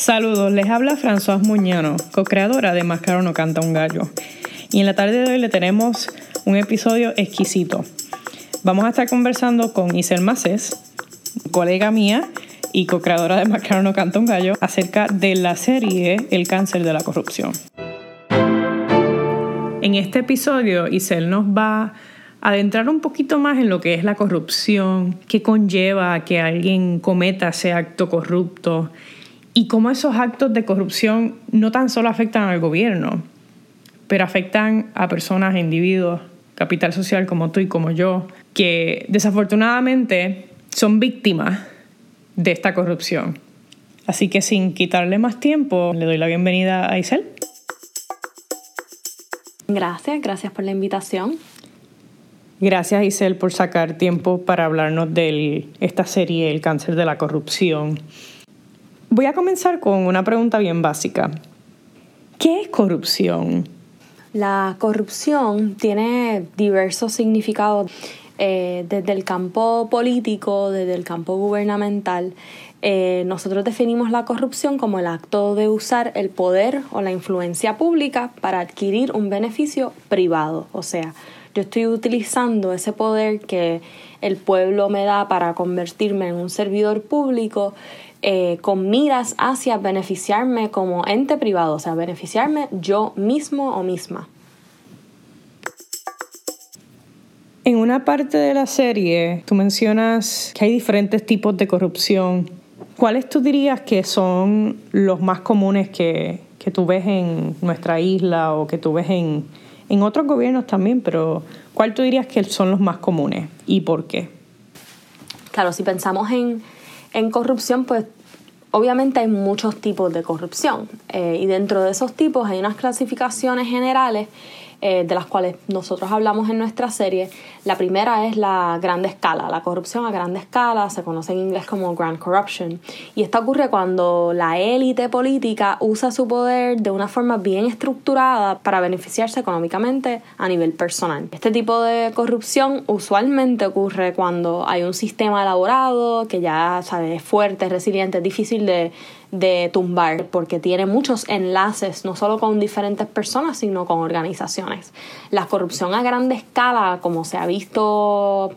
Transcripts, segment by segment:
Saludos, les habla François Muñano, co-creadora de Más no canta un gallo. Y en la tarde de hoy le tenemos un episodio exquisito. Vamos a estar conversando con Isel Macés, colega mía y co-creadora de Más no canta un gallo, acerca de la serie El cáncer de la corrupción. En este episodio, Isel nos va a adentrar un poquito más en lo que es la corrupción, qué conlleva que alguien cometa ese acto corrupto y cómo esos actos de corrupción no tan solo afectan al gobierno, pero afectan a personas, individuos, capital social como tú y como yo, que desafortunadamente son víctimas de esta corrupción. Así que sin quitarle más tiempo, le doy la bienvenida a Isel. Gracias, gracias por la invitación. Gracias Isel por sacar tiempo para hablarnos de esta serie, El cáncer de la corrupción. Voy a comenzar con una pregunta bien básica. ¿Qué es corrupción? La corrupción tiene diversos significados eh, desde el campo político, desde el campo gubernamental. Eh, nosotros definimos la corrupción como el acto de usar el poder o la influencia pública para adquirir un beneficio privado. O sea, yo estoy utilizando ese poder que el pueblo me da para convertirme en un servidor público eh, con miras hacia beneficiarme como ente privado, o sea, beneficiarme yo mismo o misma. En una parte de la serie tú mencionas que hay diferentes tipos de corrupción. ¿Cuáles tú dirías que son los más comunes que, que tú ves en nuestra isla o que tú ves en, en otros gobiernos también? Pero ¿cuál tú dirías que son los más comunes y por qué? Claro, si pensamos en en corrupción, pues obviamente hay muchos tipos de corrupción eh, y dentro de esos tipos hay unas clasificaciones generales eh, de las cuales nosotros hablamos en nuestra serie. La primera es la grande escala, la corrupción a grande escala, se conoce en inglés como grand corruption. Y esto ocurre cuando la élite política usa su poder de una forma bien estructurada para beneficiarse económicamente a nivel personal. Este tipo de corrupción usualmente ocurre cuando hay un sistema elaborado que ya ¿sabes? es fuerte, resiliente, es difícil de de tumbar porque tiene muchos enlaces no solo con diferentes personas sino con organizaciones. La corrupción a grande escala como se ha visto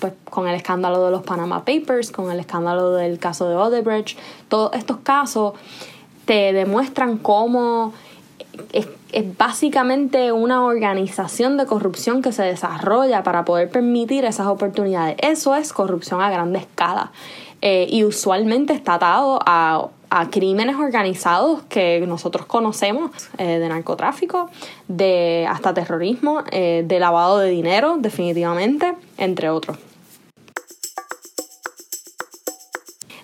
pues, con el escándalo de los Panama Papers, con el escándalo del caso de Odebrecht, todos estos casos te demuestran cómo es, es, básicamente una organización de corrupción que se desarrolla para poder permitir esas oportunidades. Eso es corrupción a grande escala. Eh, y usualmente está atado a a crímenes organizados que nosotros conocemos, eh, de narcotráfico, de hasta terrorismo, eh, de lavado de dinero, definitivamente, entre otros.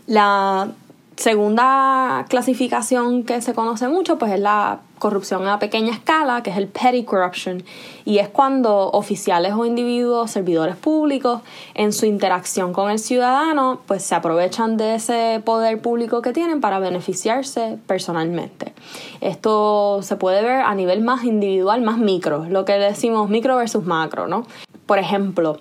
La segunda clasificación que se conoce mucho pues es la corrupción a pequeña escala, que es el petty corruption, y es cuando oficiales o individuos, servidores públicos, en su interacción con el ciudadano, pues se aprovechan de ese poder público que tienen para beneficiarse personalmente. Esto se puede ver a nivel más individual, más micro, lo que decimos micro versus macro, ¿no? Por ejemplo,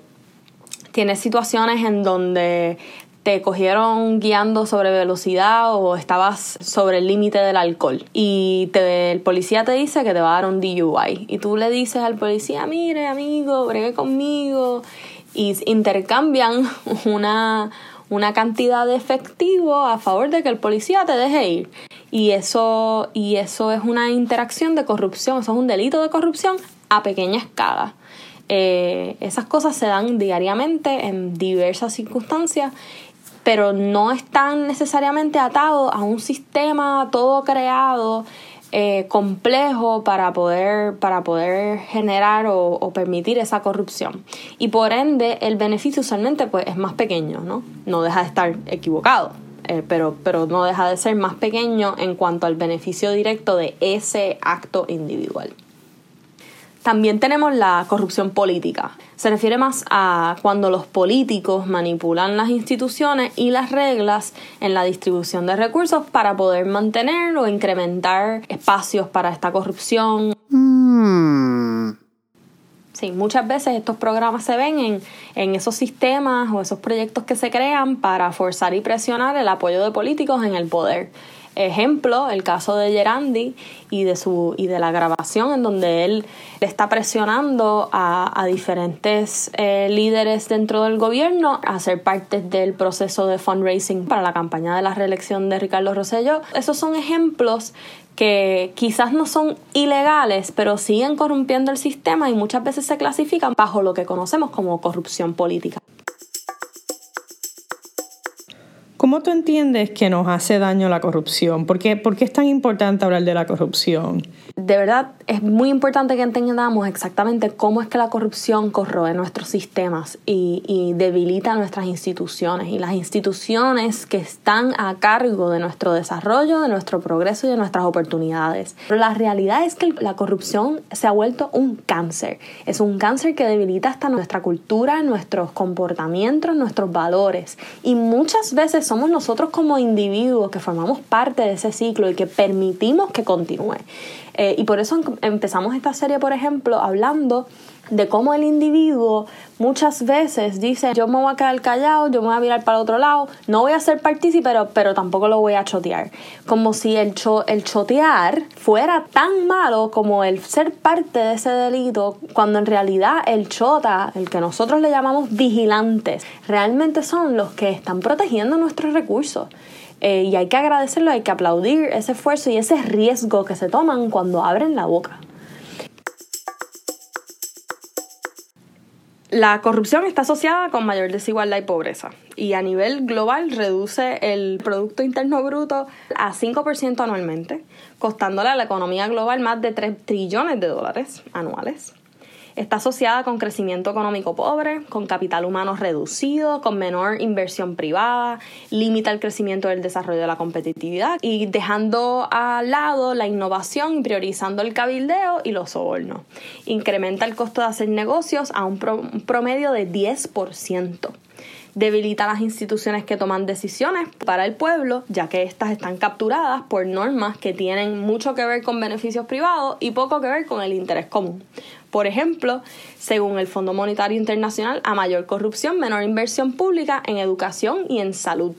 tienes situaciones en donde te cogieron guiando sobre velocidad o estabas sobre el límite del alcohol y el policía te dice que te va a dar un DUI y tú le dices al policía, mire amigo, bregue conmigo y intercambian una, una cantidad de efectivo a favor de que el policía te deje ir. Y eso, y eso es una interacción de corrupción, eso es un delito de corrupción a pequeña escala. Eh, esas cosas se dan diariamente en diversas circunstancias pero no están necesariamente atados a un sistema todo creado eh, complejo para poder, para poder generar o, permitir esa corrupción. Y por ende, el beneficio usualmente pues, es más pequeño, ¿no? No deja de estar equivocado, eh, pero, pero no deja de ser más pequeño en cuanto al beneficio directo de ese acto individual. También tenemos la corrupción política. Se refiere más a cuando los políticos manipulan las instituciones y las reglas en la distribución de recursos para poder mantener o incrementar espacios para esta corrupción. Hmm. Sí, muchas veces estos programas se ven en, en esos sistemas o esos proyectos que se crean para forzar y presionar el apoyo de políticos en el poder. Ejemplo, el caso de Gerandi y de, su, y de la grabación en donde él está presionando a, diferentes eh, líderes dentro del gobierno a ser parte del proceso de fundraising para la campaña de la reelección de Ricardo Rosselló. Esos son ejemplos que quizás no son ilegales, pero siguen corrompiendo el sistema y muchas veces se clasifican bajo lo que conocemos como corrupción política. ¿Cómo tú entiendes que nos hace daño la corrupción? ¿Por qué, ¿Por qué es tan importante hablar de la corrupción? de verdad es muy importante que entendamos exactamente cómo es que la corrupción corroe nuestros sistemas y, y, debilita nuestras instituciones y las instituciones que están a cargo de nuestro desarrollo, de nuestro progreso y de nuestras oportunidades. Pero la realidad es que la corrupción se ha vuelto un cáncer. Es un cáncer que debilita hasta nuestra cultura, nuestros comportamientos, nuestros valores. Y muchas veces somos nosotros como individuos que formamos parte de ese ciclo y que permitimos que continúe. Eh, y por eso em, empezamos esta serie, por ejemplo, hablando de cómo el individuo muchas veces dice yo me voy a quedar callado, yo me voy a mirar para el otro lado, no voy a ser partícipe, pero, pero tampoco lo voy a chotear. Como si el, el chotear fuera tan malo como el ser parte de ese delito, cuando en realidad el chota, el que nosotros le llamamos vigilantes, realmente son los que están protegiendo nuestros recursos. Eh, y hay que agradecerlo, hay que aplaudir ese esfuerzo y ese riesgo que se toman cuando abren la boca. La corrupción está asociada con mayor desigualdad y pobreza y a nivel global reduce el Producto Interno Bruto a 5% anualmente, costándole a la economía global más de 3 trillones de dólares anuales. Está asociada con crecimiento económico pobre, con capital humano reducido, con menor inversión privada, limita el crecimiento del desarrollo de la competitividad y dejando al lado la innovación y priorizando el cabildeo y los sobornos. Incrementa el costo de hacer negocios a un promedio de 10% debilita las instituciones que toman decisiones para el pueblo, ya que éstas están capturadas por normas que tienen mucho que ver con beneficios privados y poco que ver con el interés común. Por ejemplo, según el Fondo Monetario Internacional, a mayor corrupción, menor inversión pública en educación y en salud.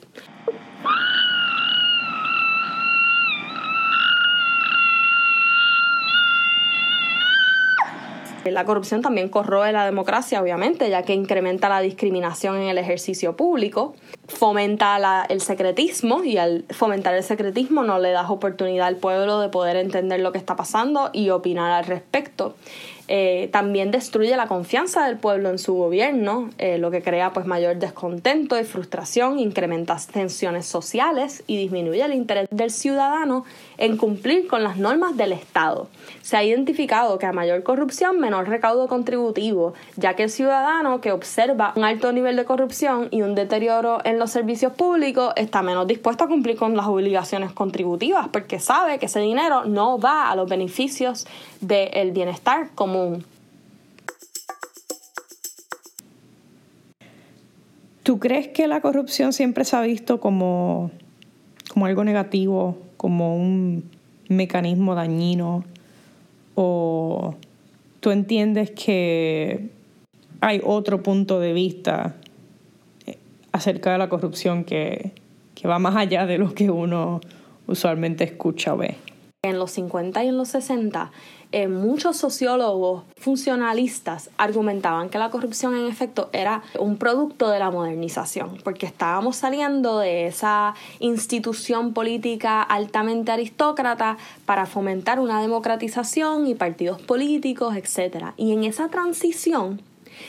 La corrupción también corroe la democracia, obviamente, ya que incrementa la discriminación en el ejercicio público, fomenta el secretismo y al fomentar el secretismo no le das oportunidad al pueblo de poder entender lo que está pasando y opinar al respecto. Eh, también destruye la confianza del pueblo en su gobierno, eh, lo que crea pues mayor descontento y frustración, incrementa tensiones sociales y disminuye el interés del ciudadano en cumplir con las normas del Estado. Se ha identificado que a mayor corrupción, menor recaudo contributivo, ya que el ciudadano que observa un alto nivel de corrupción y un deterioro en los servicios públicos está menos dispuesto a cumplir con las obligaciones contributivas porque sabe que ese dinero no va a los beneficios del bienestar común. ¿Tú crees que la corrupción siempre se ha visto como, como algo negativo, como un mecanismo dañino? ¿O tú entiendes que hay otro punto de vista eh, acerca de la corrupción que, que va más allá de lo que uno usualmente escucha o ve? En los 50 y en los 60 eh, muchos sociólogos funcionalistas argumentaban que la corrupción en efecto era un producto de la modernización, porque estábamos saliendo de esa institución política altamente aristócrata para fomentar una democratización y partidos políticos, etc. Y en esa transición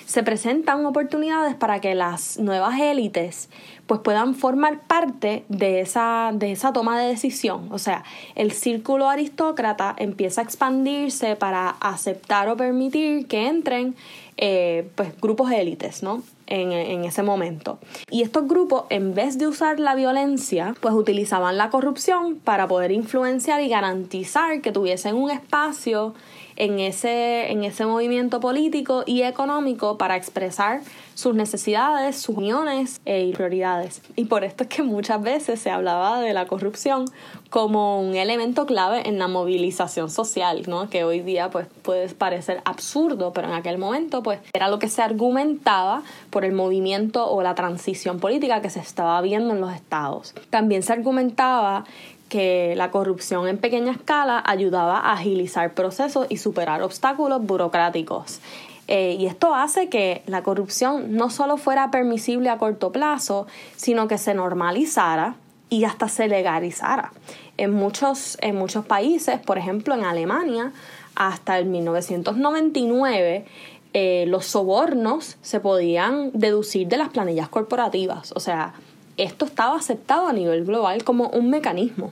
se presentan oportunidades para que las nuevas élites pues puedan formar parte de esa, de esa toma de decisión. O sea, el círculo aristócrata empieza a expandirse para aceptar o permitir que entren eh, pues, grupos élites, ¿no? En, en, ese momento. Y estos grupos, en vez de usar la violencia, pues utilizaban la corrupción para poder influenciar y garantizar que tuviesen un espacio en ese, en ese movimiento político y económico para expresar sus necesidades, sus uniones e prioridades. Y por esto es que muchas veces se hablaba de la corrupción como un elemento clave en la movilización social, ¿no? Que hoy día pues puede parecer absurdo, pero en aquel momento pues era lo que se argumentaba por el movimiento o la transición política que se estaba viendo en los estados. También se argumentaba que la corrupción en pequeña escala ayudaba a agilizar procesos y superar obstáculos burocráticos. Eh, y esto hace que la corrupción no solo fuera permisible a corto plazo, sino que se normalizara y hasta se legalizara. En muchos, en muchos países, por ejemplo en Alemania, hasta el 1999, eh, los sobornos se podían deducir de las planillas corporativas. O sea, esto estaba aceptado a nivel global como un mecanismo.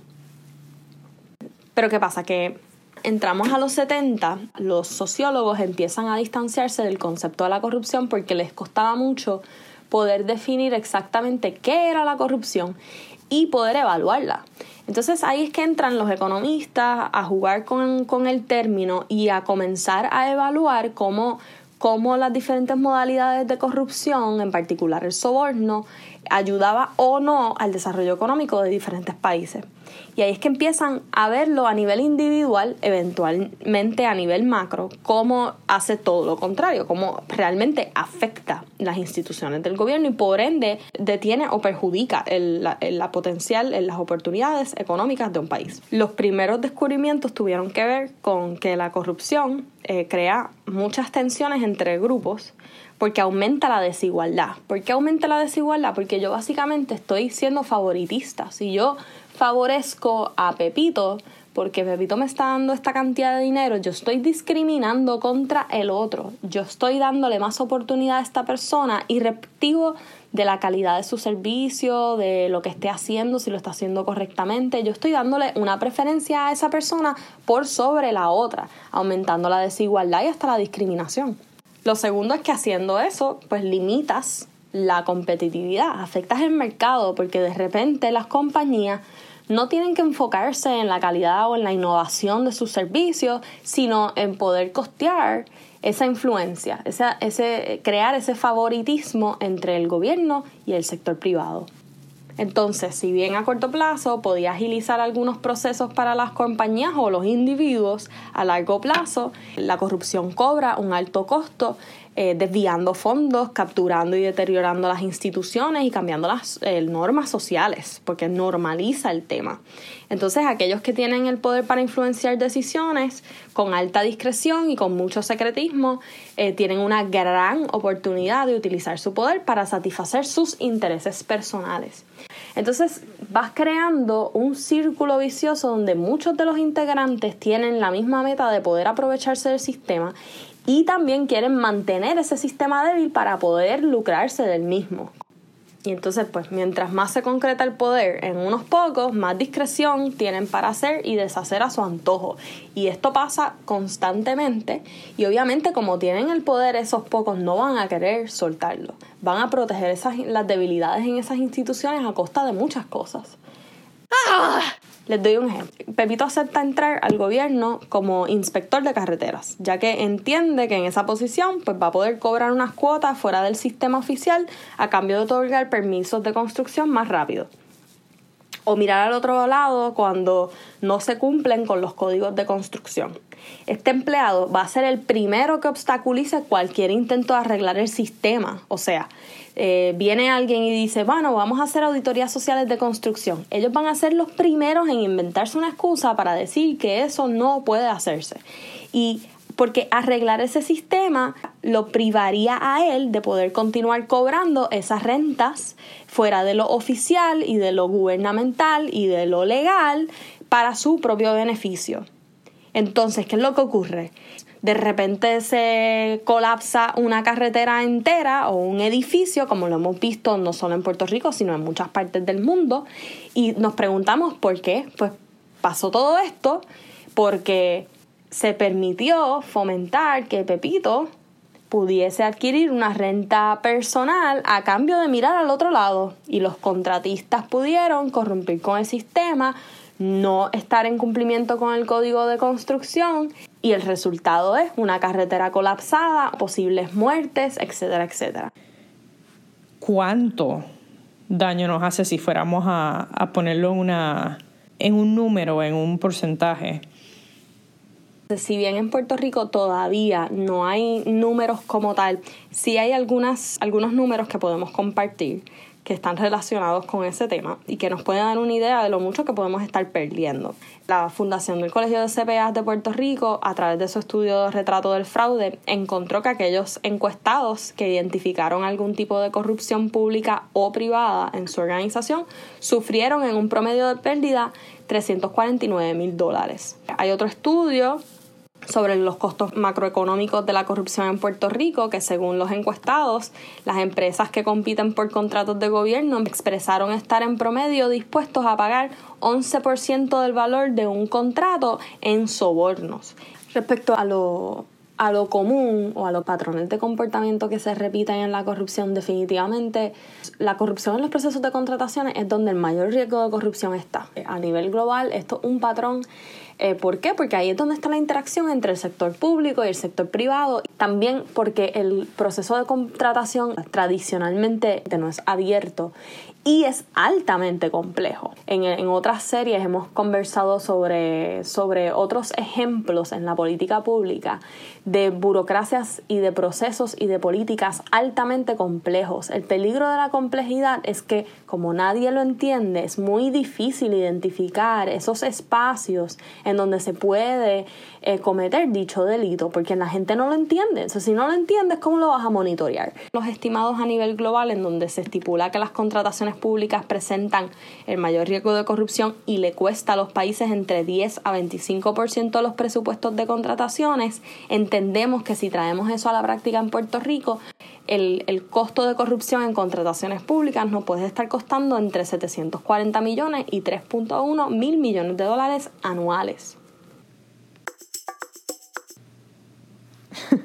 Pero ¿qué pasa? Que entramos a los 70, los sociólogos empiezan a distanciarse del concepto de la corrupción porque les costaba mucho poder definir exactamente qué era la corrupción y poder evaluarla. Entonces ahí es que entran los economistas a jugar con, con el término y a comenzar a evaluar cómo cómo las diferentes modalidades de corrupción, en particular el soborno, ayudaba o no al desarrollo económico de diferentes países. Y ahí es que empiezan a verlo a nivel individual, eventualmente a nivel macro, cómo hace todo lo contrario, cómo realmente afecta las instituciones del gobierno y por ende detiene o perjudica la, la potencial, las oportunidades económicas de un país. Los primeros descubrimientos tuvieron que ver con que la corrupción eh, crea muchas tensiones entre grupos porque aumenta la desigualdad. ¿Por qué aumenta la desigualdad? Porque yo básicamente estoy siendo favoritista. Si yo favorezco a Pepito porque Pepito me está dando esta cantidad de dinero, yo estoy discriminando contra el otro, yo estoy dándole más oportunidad a esta persona y reptivo de la calidad de su servicio, de lo que esté haciendo, si lo está haciendo correctamente, yo estoy dándole una preferencia a esa persona por sobre la otra, aumentando la desigualdad y hasta la discriminación. Lo segundo es que haciendo eso, pues limitas la competitividad, afectas el mercado porque de repente las compañías no tienen que enfocarse en la calidad o en la innovación de sus servicios, sino en poder costear esa influencia, ese, crear ese favoritismo entre el gobierno y el sector privado. Entonces, si bien a corto plazo podía agilizar algunos procesos para las compañías o los individuos, a largo plazo la corrupción cobra un alto costo eh, desviando fondos, capturando y deteriorando las instituciones y cambiando las eh, normas sociales, porque normaliza el tema. Entonces, aquellos que tienen el poder para influenciar decisiones con alta discreción y con mucho secretismo, eh, tienen una gran oportunidad de utilizar su poder para satisfacer sus intereses personales. Entonces vas creando un círculo vicioso donde muchos de los integrantes tienen la misma meta de poder aprovecharse del sistema y también quieren mantener ese sistema débil para poder lucrarse del mismo. Y entonces, pues mientras más se concreta el poder en unos pocos, más discreción tienen para hacer y deshacer a su antojo. Y esto pasa constantemente y obviamente como tienen el poder esos pocos no van a querer soltarlo. Van a proteger las debilidades en esas instituciones a costa de muchas cosas. ¡Ah! Les doy un ejemplo. Pepito acepta entrar al gobierno como inspector de carreteras, ya que entiende que en esa posición pues, va a poder cobrar unas cuotas fuera del sistema oficial a cambio de otorgar permisos de construcción más rápido. O mirar al otro lado cuando no se cumplen con los códigos de construcción. Este empleado va a ser el primero que obstaculice cualquier intento de arreglar el sistema. O sea, eh, viene alguien y dice, bueno, vamos a hacer auditorías sociales de construcción. Ellos van a ser los primeros en inventarse una excusa para decir que eso no puede hacerse. Y porque arreglar ese sistema lo privaría a él de poder continuar cobrando esas rentas fuera de lo oficial y de lo gubernamental y de lo legal para su propio beneficio. Entonces, ¿qué es lo que ocurre? De repente se colapsa una carretera entera o un edificio, como lo hemos visto no solo en Puerto Rico, sino en muchas partes del mundo, y nos preguntamos por qué. Pues pasó todo esto porque se permitió fomentar que Pepito pudiese adquirir una renta personal a cambio de mirar al otro lado y los contratistas pudieron corromper con el sistema, no estar en cumplimiento con el código de construcción y el resultado es una carretera colapsada, posibles muertes, etcétera, etcétera. ¿Cuánto daño nos hace si fuéramos a, a ponerlo en, una, en un número, en un porcentaje? Si bien en Puerto Rico todavía no hay números como tal, sí hay algunas, algunos números que podemos compartir que están relacionados con ese tema y que nos pueden dar una idea de lo mucho que podemos estar perdiendo. La Fundación del Colegio de CPA de Puerto Rico, a través de su estudio de retrato del fraude, encontró que aquellos encuestados que identificaron algún tipo de corrupción pública o privada en su organización sufrieron en un promedio de pérdida 349 mil dólares. Hay otro estudio sobre los costos macroeconómicos de la corrupción en Puerto Rico, que según los encuestados, las empresas que compiten por contratos de gobierno expresaron estar en promedio dispuestos a pagar 11% del valor de un contrato en sobornos. Respecto a lo, a lo común o a los patrones de comportamiento que se repiten en la corrupción, definitivamente la corrupción en los procesos de contrataciones es donde el mayor riesgo de corrupción está. A nivel global, esto es un patrón eh, ¿Por qué? Porque ahí es donde está la interacción entre el sector público y el sector privado. También porque el proceso de contratación tradicionalmente no es abierto y es altamente complejo. En, en, otras series hemos conversado sobre, sobre otros ejemplos en la política pública de burocracias y de procesos y de políticas altamente complejos. El peligro de la complejidad es que como nadie lo entiende, es muy difícil identificar esos espacios en donde se puede eh, cometer dicho delito, porque la gente no lo entiende. Entonces, si no lo entiendes, ¿cómo lo vas a monitorear? Los estimados a nivel global, en donde se estipula que las contrataciones públicas presentan el mayor riesgo de corrupción y le cuesta a los países entre 10 a 25% de los presupuestos de contrataciones, entendemos que si traemos eso a la práctica en Puerto Rico, el, costo de corrupción en contrataciones públicas nos puede estar costando entre 740 millones y 3.1 mil millones de dólares anuales.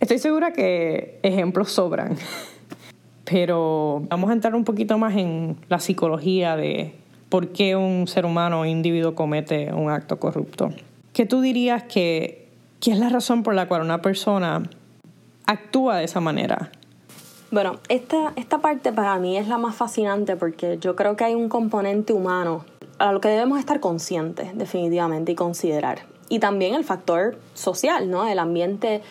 Estoy segura que ejemplos sobran, pero vamos a entrar un poquito más en la psicología de por qué un ser humano o individuo comete un acto corrupto. ¿Qué tú dirías que, es la razón por la cual una persona actúa de esa manera? Bueno, esta, esta parte para mí es la más fascinante porque yo creo que hay un componente humano a lo que debemos estar conscientes definitivamente y considerar y también el factor social, ¿no? El ambiente,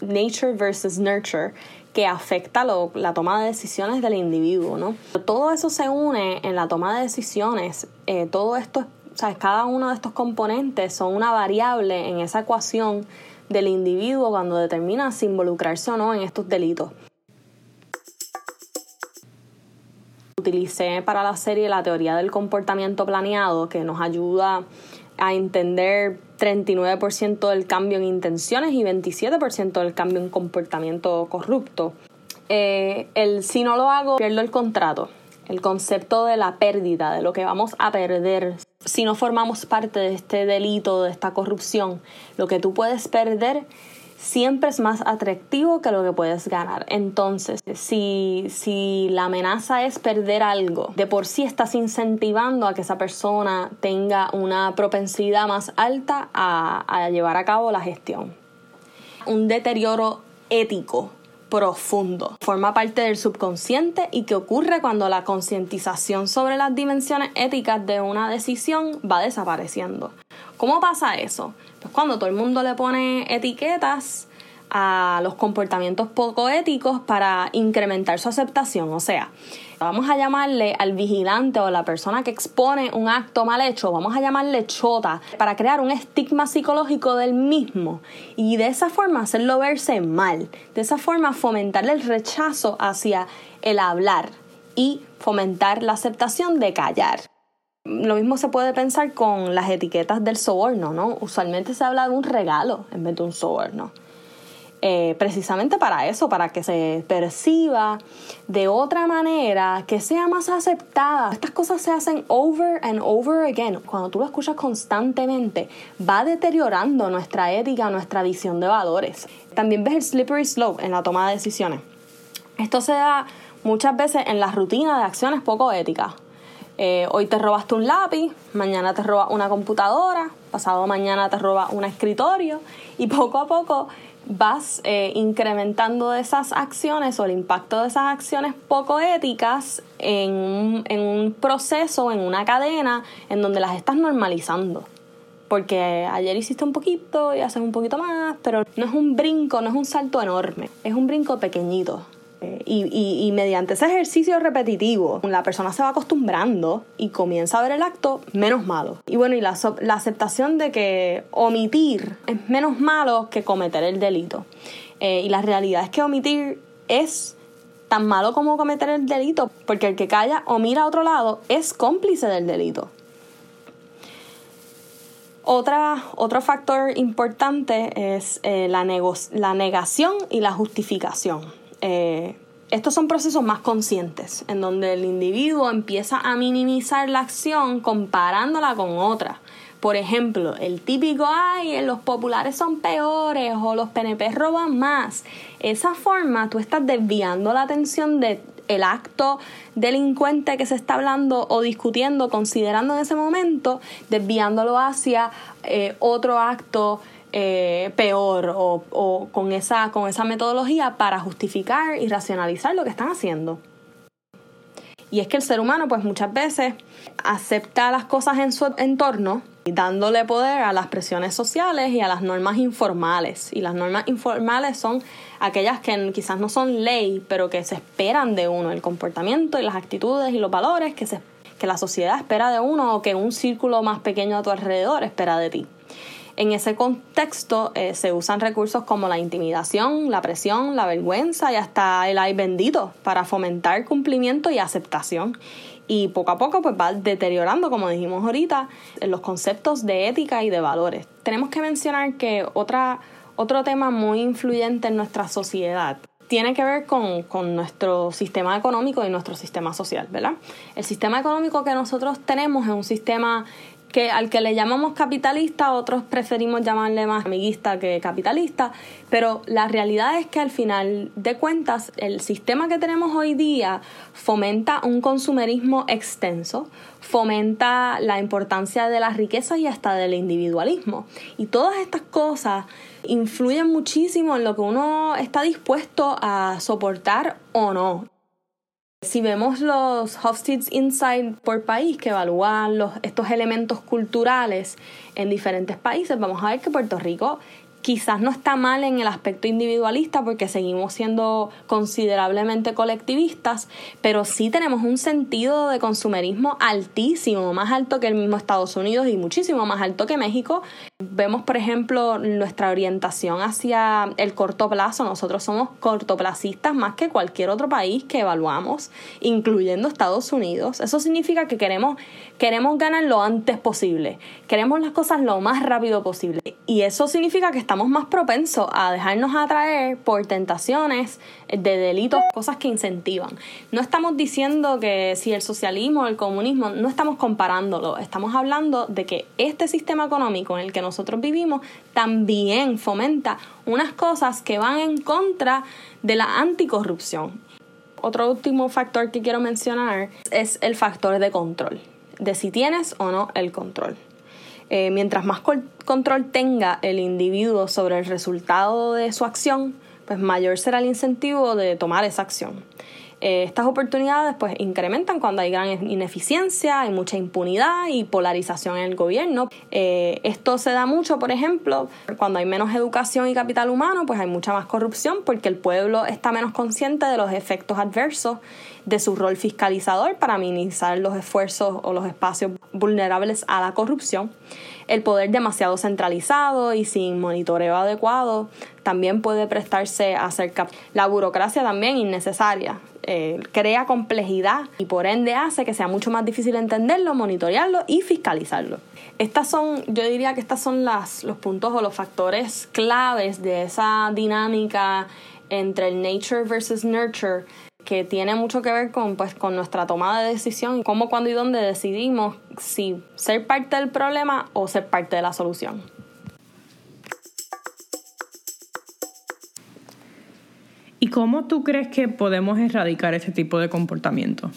nature versus nurture, que afecta la toma de decisiones del individuo, ¿no? Todo eso se une en la toma de decisiones, eh, todo esto, o cada uno de estos componentes son una variable en esa ecuación del individuo cuando determina si involucrarse o no en estos delitos. Utilicé para la serie la teoría del comportamiento planeado que nos ayuda a entender 39% del cambio en intenciones y 27% del cambio en comportamiento corrupto. Eh, el si no lo hago, pierdo el contrato. El concepto de la pérdida, de lo que vamos a perder si no formamos parte de este delito, de esta corrupción. Lo que tú puedes perder siempre es más atractivo que lo que puedes ganar. Entonces, si, si la amenaza es perder algo, de por sí estás incentivando a que esa persona tenga una propensidad más alta a, a llevar a cabo la gestión. Un deterioro ético profundo. Forma parte del subconsciente y que ocurre cuando la concientización sobre las dimensiones éticas de una decisión va desapareciendo. ¿Cómo pasa eso? Pues cuando todo el mundo le pone etiquetas a los comportamientos poco éticos para incrementar su aceptación. O sea, vamos a llamarle al vigilante o la persona que expone un acto mal hecho, vamos a llamarle chota, para crear un estigma psicológico del mismo y de esa forma hacerlo verse mal, de esa forma fomentarle el rechazo hacia el hablar y fomentar la aceptación de callar. Lo mismo se puede pensar con las etiquetas del soborno, ¿no? Usualmente se habla de un regalo en vez de un soborno. Eh, precisamente para eso, para que se perciba de otra manera, que sea más aceptada. Estas cosas se hacen over and over again. Cuando tú lo escuchas constantemente, va deteriorando nuestra ética, nuestra visión de valores. También ves el slippery slope en la toma de decisiones. Esto se da muchas veces en la rutina de acciones poco éticas. Eh, hoy te robaste un lápiz, mañana te roba una computadora, pasado mañana te roba un escritorio y poco a poco vas eh, incrementando esas acciones o el impacto de esas acciones poco éticas en un, en un proceso, en una cadena en donde las estás normalizando. Porque ayer hiciste un poquito y haces un poquito más, pero no es un brinco, no es un salto enorme, es un brinco pequeñito. Eh, y, mediante ese ejercicio repetitivo, la persona se va acostumbrando y comienza a ver el acto menos malo. Y bueno, y la, aceptación de que omitir es menos malo que cometer el delito. Eh, y la realidad es que omitir es tan malo como cometer el delito, porque el que calla o mira a otro lado es cómplice del delito. Otro factor importante es eh, la, negación y la justificación. Eh, estos son procesos más conscientes, en donde el individuo empieza a minimizar la acción comparándola con otra. Por ejemplo, el típico, ay, los populares son peores o los PNP roban más. Esa forma tú estás desviando la atención de el acto delincuente que se está hablando o discutiendo, considerando en ese momento, desviándolo hacia eh, otro acto eh, peor o, con, esa, con esa metodología para justificar y racionalizar lo que están haciendo. Y es que el ser humano pues muchas veces acepta las cosas en su entorno dándole poder a las presiones sociales y a las normas informales. Y las normas informales son aquellas que quizás no son ley, pero que se esperan de uno, el comportamiento y las actitudes y los valores que, se, que la sociedad espera de uno o que un círculo más pequeño a tu alrededor espera de ti. En ese contexto eh, se usan recursos como la intimidación, la presión, la vergüenza y hasta el ay bendito para fomentar cumplimiento y aceptación y poco a poco pues va deteriorando, como dijimos ahorita, los conceptos de ética y de valores. Tenemos que mencionar que otra, otro tema muy influyente en nuestra sociedad tiene que ver con, con, nuestro sistema económico y nuestro sistema social, ¿verdad? El sistema económico que nosotros tenemos es un sistema que al que le llamamos capitalista, otros preferimos llamarle más amiguista que capitalista, pero la realidad es que al final de cuentas el sistema que tenemos hoy día fomenta un consumerismo extenso, fomenta la importancia de las riquezas y hasta del individualismo. Y todas estas cosas influyen muchísimo en lo que uno está dispuesto a soportar o no. Si vemos los Hofstede Insight por país que evalúan los, estos elementos culturales en diferentes países, vamos a ver que Puerto Rico quizás no está mal en el aspecto individualista porque seguimos siendo considerablemente colectivistas, pero sí tenemos un sentido de consumerismo altísimo, más alto que el mismo Estados Unidos y muchísimo más alto que México. Vemos, por ejemplo, nuestra orientación hacia el corto plazo. Nosotros somos cortoplacistas más que cualquier otro país que evaluamos, incluyendo Estados Unidos. Eso significa que queremos, queremos ganar lo antes posible, queremos las cosas lo más rápido posible. Y eso significa que estamos más propensos a dejarnos atraer por tentaciones de delitos, cosas que incentivan. No estamos diciendo que si el socialismo o el comunismo, no estamos comparándolo, estamos hablando de que este sistema económico en el que nosotros vivimos también fomenta unas cosas que van en contra de la anticorrupción. Otro último factor que quiero mencionar es el factor de control, de si tienes o no el control. Eh, mientras más control tenga el individuo sobre el resultado de su acción, pues mayor será el incentivo de tomar esa acción. Eh, estas oportunidades pues incrementan cuando hay gran ineficiencia, hay mucha impunidad y polarización en el gobierno. Eh, esto se da mucho, por ejemplo, cuando hay menos educación y capital humano, pues hay mucha más corrupción porque el pueblo está menos consciente de los efectos adversos de su rol fiscalizador para minimizar los esfuerzos o los espacios vulnerables a la corrupción. El poder demasiado centralizado y sin monitoreo adecuado también puede prestarse a hacer la burocracia también innecesaria. Eh, crea complejidad y por ende hace que sea mucho más difícil entenderlo, monitorearlo y fiscalizarlo. Estas son, yo diría que estas son las, los puntos o los factores claves de esa dinámica entre el nature versus nurture que tiene mucho que ver con, pues, con nuestra toma de decisión y cómo, cuándo y dónde decidimos si ser parte del problema o ser parte de la solución. ¿Y cómo tú crees que podemos erradicar ese tipo de comportamiento?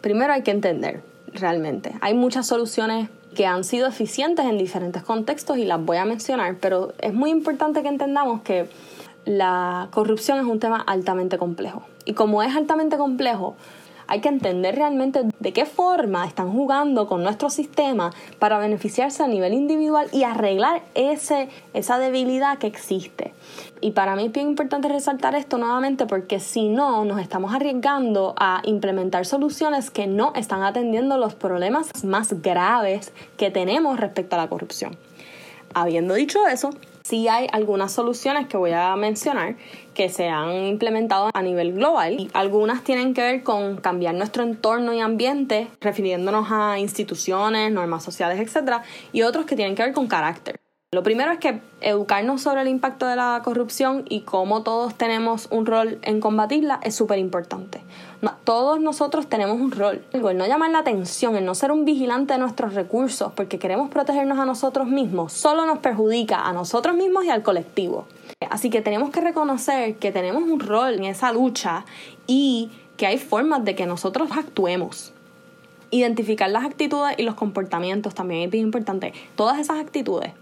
Primero hay que entender realmente. Hay muchas soluciones que han sido eficientes en diferentes contextos y las voy a mencionar, pero es muy importante que entendamos que la corrupción es un tema altamente complejo. Y como es altamente complejo, Hay que entender realmente de qué forma están jugando con nuestro sistema para beneficiarse a nivel individual y arreglar ese, esa debilidad que existe. Y para mí es bien importante resaltar esto nuevamente porque si no, nos estamos arriesgando a implementar soluciones que no están atendiendo los problemas más graves que tenemos respecto a la corrupción. Habiendo dicho eso, sí hay algunas soluciones que voy a mencionar que se han implementado a nivel global y algunas tienen que ver con cambiar nuestro entorno y ambiente, refiriéndonos a instituciones, normas sociales, etc. y otros que tienen que ver con carácter. Lo primero es que educarnos sobre el impacto de la corrupción y cómo todos tenemos un rol en combatirla es súper importante. Todos nosotros tenemos un rol. El no llamar la atención, el no ser un vigilante de nuestros recursos porque queremos protegernos a nosotros mismos, solo nos perjudica a nosotros mismos y al colectivo. Así que tenemos que reconocer que tenemos un rol en esa lucha y que hay formas de que nosotros actuemos. Identificar las actitudes y los comportamientos también es bien importante. Todas esas actitudes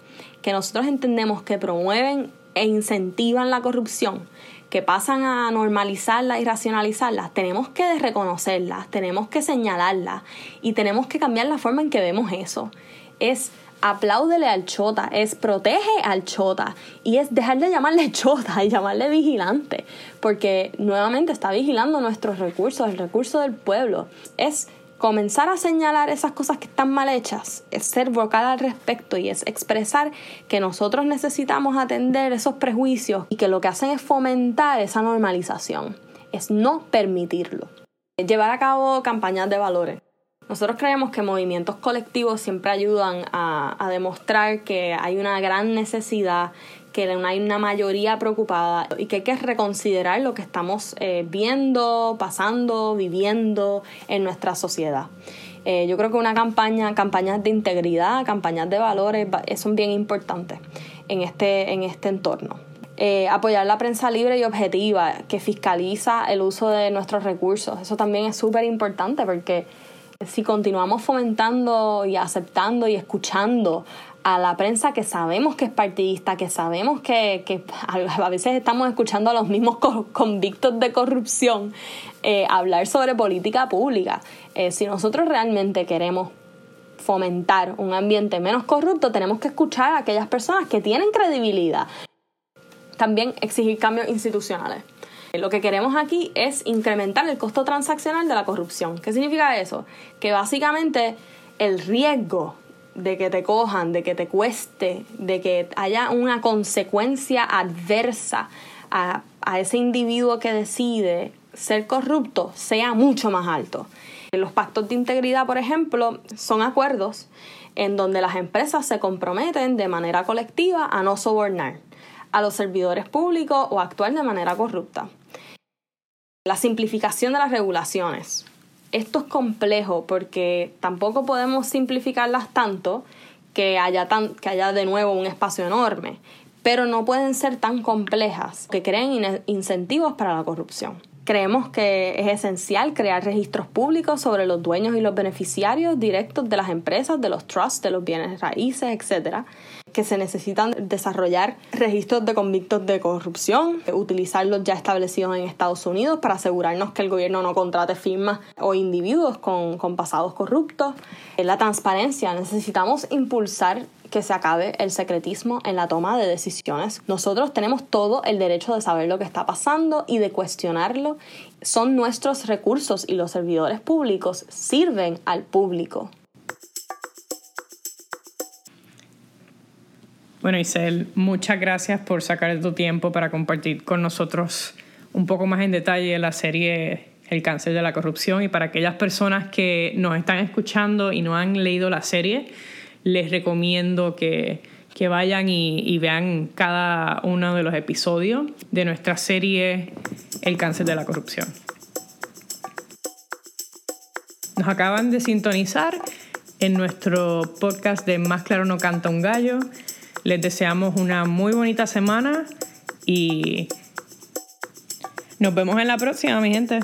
que nosotros entendemos que promueven e incentivan la corrupción, que pasan a normalizarlas y racionalizarlas, tenemos que reconocerlas, tenemos que señalarlas y tenemos que cambiar la forma en que vemos eso. Es apláudele al chota, es protege al chota y es dejar de llamarle chota y llamarle vigilante, porque nuevamente está vigilando nuestros recursos, el recurso del pueblo. Es comenzar a señalar esas cosas que están mal hechas, es ser vocal al respecto y es expresar que nosotros necesitamos atender esos prejuicios y que lo que hacen es fomentar esa normalización, es no permitirlo. Llevar a cabo campañas de valores. Nosotros creemos que movimientos colectivos siempre ayudan a, a demostrar que hay una gran necesidad que hay una mayoría preocupada y que hay que reconsiderar lo que estamos eh, viendo, pasando, viviendo en nuestra sociedad. Eh, yo creo que una campaña, campañas de integridad, campañas de valores son bien importantes en este, en este entorno. Eh, apoyar la prensa libre y objetiva que fiscaliza el uso de nuestros recursos. Eso también es súper importante porque si continuamos fomentando y aceptando y escuchando a la prensa que sabemos que es partidista, que sabemos que, a veces estamos escuchando a los mismos convictos de corrupción eh, hablar sobre política pública. Eh, si nosotros realmente queremos fomentar un ambiente menos corrupto, tenemos que escuchar a aquellas personas que tienen credibilidad. También exigir cambios institucionales. Lo que queremos aquí es incrementar el costo transaccional de la corrupción. ¿Qué significa eso? Que básicamente el riesgo de que te cojan, de que te cueste, de que haya una consecuencia adversa a, ese individuo que decide ser corrupto sea mucho más alto. Los pactos de integridad, por ejemplo, son acuerdos en donde las empresas se comprometen de manera colectiva a no sobornar a los servidores públicos o actuar de manera corrupta. La simplificación de las regulaciones esto es complejo porque tampoco podemos simplificarlas tanto que haya, que haya de nuevo un espacio enorme, pero no pueden ser tan complejas que creen incentivos para la corrupción. Creemos que es esencial crear registros públicos sobre los dueños y los beneficiarios directos de las empresas, de los trusts, de los bienes raíces, etc que se necesitan desarrollar registros de convictos de corrupción, utilizar los ya establecidos en Estados Unidos para asegurarnos que el gobierno no contrate firmas o individuos con, con pasados corruptos. La transparencia necesitamos impulsar que se acabe el secretismo en la toma de decisiones. Nosotros tenemos todo el derecho de saber lo que está pasando y de cuestionarlo. Son nuestros recursos y los servidores públicos sirven al público. Bueno, Isel, muchas gracias por sacar tu tiempo para compartir con nosotros un poco más en detalle la serie El cáncer de la corrupción y para aquellas personas que nos están escuchando y no han leído la serie, les recomiendo que, que vayan y, y vean cada uno de los episodios de nuestra serie El cáncer de la corrupción. Nos acaban de sintonizar en nuestro podcast de Más claro no canta un gallo. Les deseamos una muy bonita semana y nos vemos en la próxima, mi gente.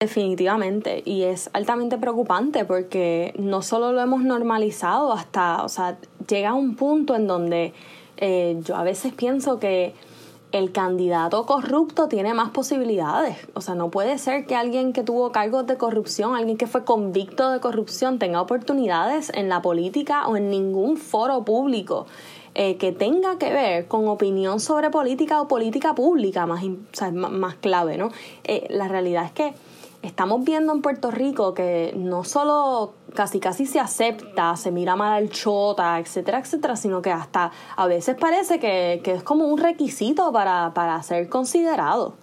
Definitivamente, y es altamente preocupante porque no solo lo hemos normalizado hasta, o sea, llega un punto en donde eh, yo a veces pienso que el candidato corrupto tiene más posibilidades. O sea, no puede ser que alguien que tuvo cargos de corrupción, alguien que fue convicto de corrupción, tenga oportunidades en la política o en ningún foro público eh, que tenga que ver con opinión sobre política o política pública, más, más clave, ¿no? Eh, la realidad es que estamos viendo en Puerto Rico que no solo casi casi se acepta, se mira mal al chota, etcétera, etcétera, sino que hasta a veces parece que, es como un requisito para, para ser considerado.